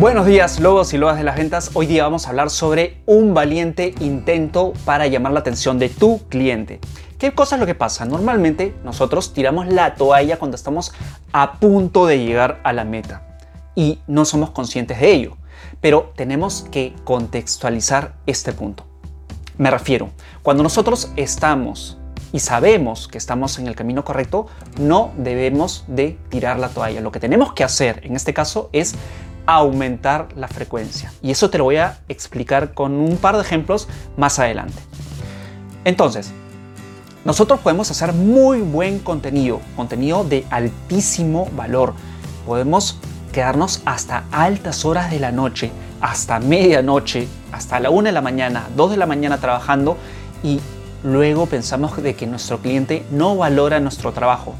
Buenos días, lobos y lobas de las ventas. Hoy día vamos a hablar sobre un valiente intento para llamar la atención de tu cliente. ¿Qué cosa es lo que pasa? Normalmente nosotros tiramos la toalla cuando estamos a punto de llegar a la meta y no somos conscientes de ello. Pero tenemos que contextualizar este punto. Me refiero, cuando nosotros estamos y sabemos que estamos en el camino correcto, no debemos de tirar la toalla. Lo que tenemos que hacer en este caso es aumentar la frecuencia. Y eso te lo voy a explicar con un par de ejemplos más adelante. Entonces, nosotros podemos hacer muy buen contenido, contenido de altísimo valor. Podemos quedarnos hasta altas horas de la noche, hasta medianoche, hasta la una de la mañana, 2 de la mañana trabajando y luego pensamos de que nuestro cliente no valora nuestro trabajo.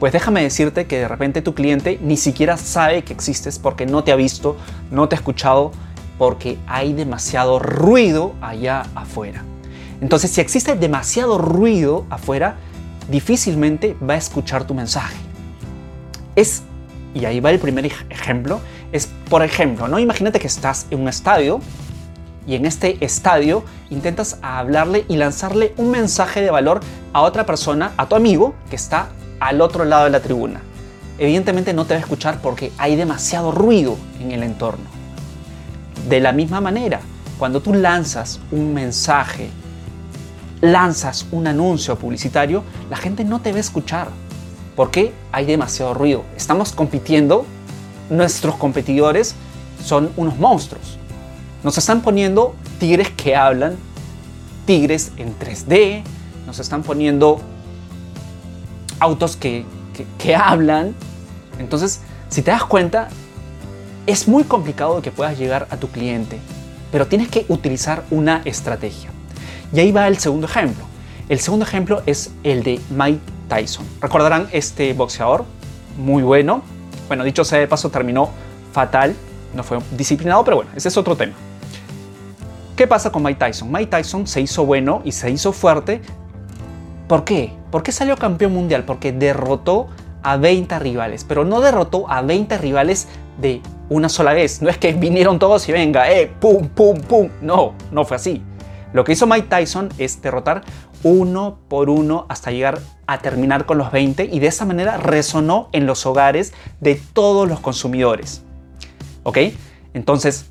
Pues déjame decirte que de repente tu cliente ni siquiera sabe que existes porque no te ha visto, no te ha escuchado, porque hay demasiado ruido allá afuera. Entonces, si existe demasiado ruido afuera, difícilmente va a escuchar tu mensaje. Es, y ahí va el primer ejemplo, es por ejemplo, ¿no? Imagínate que estás en un estadio y en este estadio intentas hablarle y lanzarle un mensaje de valor a otra persona, a tu amigo que está al otro lado de la tribuna. Evidentemente no te va a escuchar porque hay demasiado ruido en el entorno. De la misma manera, cuando tú lanzas un mensaje, lanzas un anuncio publicitario, la gente no te va a escuchar porque hay demasiado ruido. Estamos compitiendo, nuestros competidores son unos monstruos nos están poniendo tigres que hablan, tigres en 3D, nos están poniendo autos que, que, hablan. Entonces, si te das cuenta, es muy complicado que puedas llegar a tu cliente, pero tienes que utilizar una estrategia. Y ahí va el segundo ejemplo. El segundo ejemplo es el de Mike Tyson. Recordarán este boxeador, muy bueno. Bueno, dicho sea de paso, terminó fatal, no fue disciplinado, pero bueno, ese es otro tema. ¿Qué pasa con Mike Tyson? Mike Tyson se hizo bueno y se hizo fuerte. ¿Por qué? ¿Por qué salió campeón mundial? Porque derrotó a 20 rivales, pero no derrotó a 20 rivales de una sola vez. No es que vinieron todos y venga, eh, pum, pum, pum. No, no fue así. Lo que hizo Mike Tyson es derrotar uno por uno hasta llegar a terminar con los 20 y de esa manera resonó en los hogares de todos los consumidores. ¿Ok? Entonces,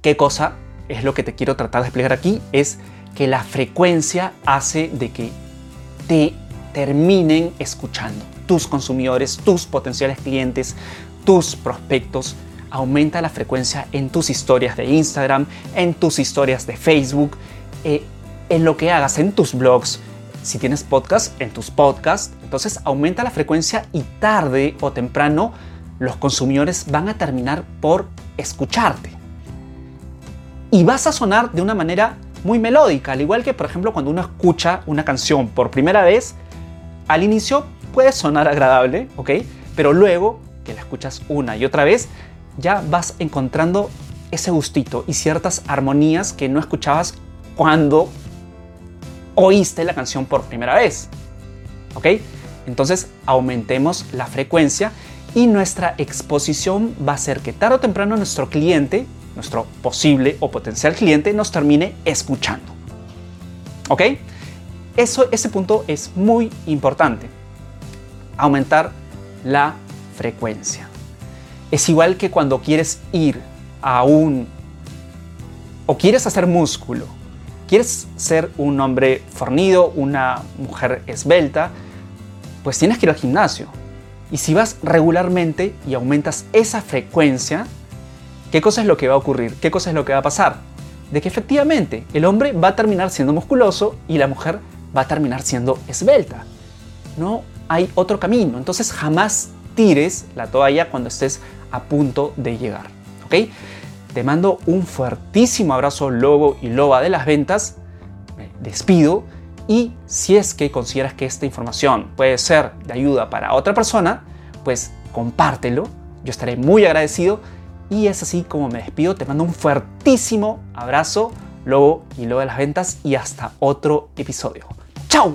¿qué cosa es lo que te quiero tratar de explicar aquí, es que la frecuencia hace de que te terminen escuchando. Tus consumidores, tus potenciales clientes, tus prospectos. Aumenta la frecuencia en tus historias de Instagram, en tus historias de Facebook, eh, en lo que hagas, en tus blogs. Si tienes podcast, en tus podcasts. Entonces aumenta la frecuencia y tarde o temprano los consumidores van a terminar por escucharte y vas a sonar de una manera muy melódica, al igual que por ejemplo cuando uno escucha una canción por primera vez, al inicio puede sonar agradable, ¿ok? Pero luego que la escuchas una y otra vez, ya vas encontrando ese gustito y ciertas armonías que no escuchabas cuando oíste la canción por primera vez, ¿ok? Entonces aumentemos la frecuencia y nuestra exposición va a ser que tarde o temprano nuestro cliente nuestro posible o potencial cliente nos termine escuchando. ¿Ok? Eso, ese punto es muy importante. Aumentar la frecuencia. Es igual que cuando quieres ir a un... o quieres hacer músculo. Quieres ser un hombre fornido, una mujer esbelta, pues tienes que ir al gimnasio. Y si vas regularmente y aumentas esa frecuencia, ¿Qué cosa es lo que va a ocurrir? ¿Qué cosa es lo que va a pasar? De que efectivamente el hombre va a terminar siendo musculoso y la mujer va a terminar siendo esbelta. No hay otro camino. Entonces jamás tires la toalla cuando estés a punto de llegar. ¿Ok? Te mando un fuertísimo abrazo lobo y loba de las ventas. Me despido y si es que consideras que esta información puede ser de ayuda para otra persona, pues compártelo. Yo estaré muy agradecido y es así como me despido. Te mando un fuertísimo abrazo, Lobo y Lobo de las Ventas y hasta otro episodio. ¡Chao!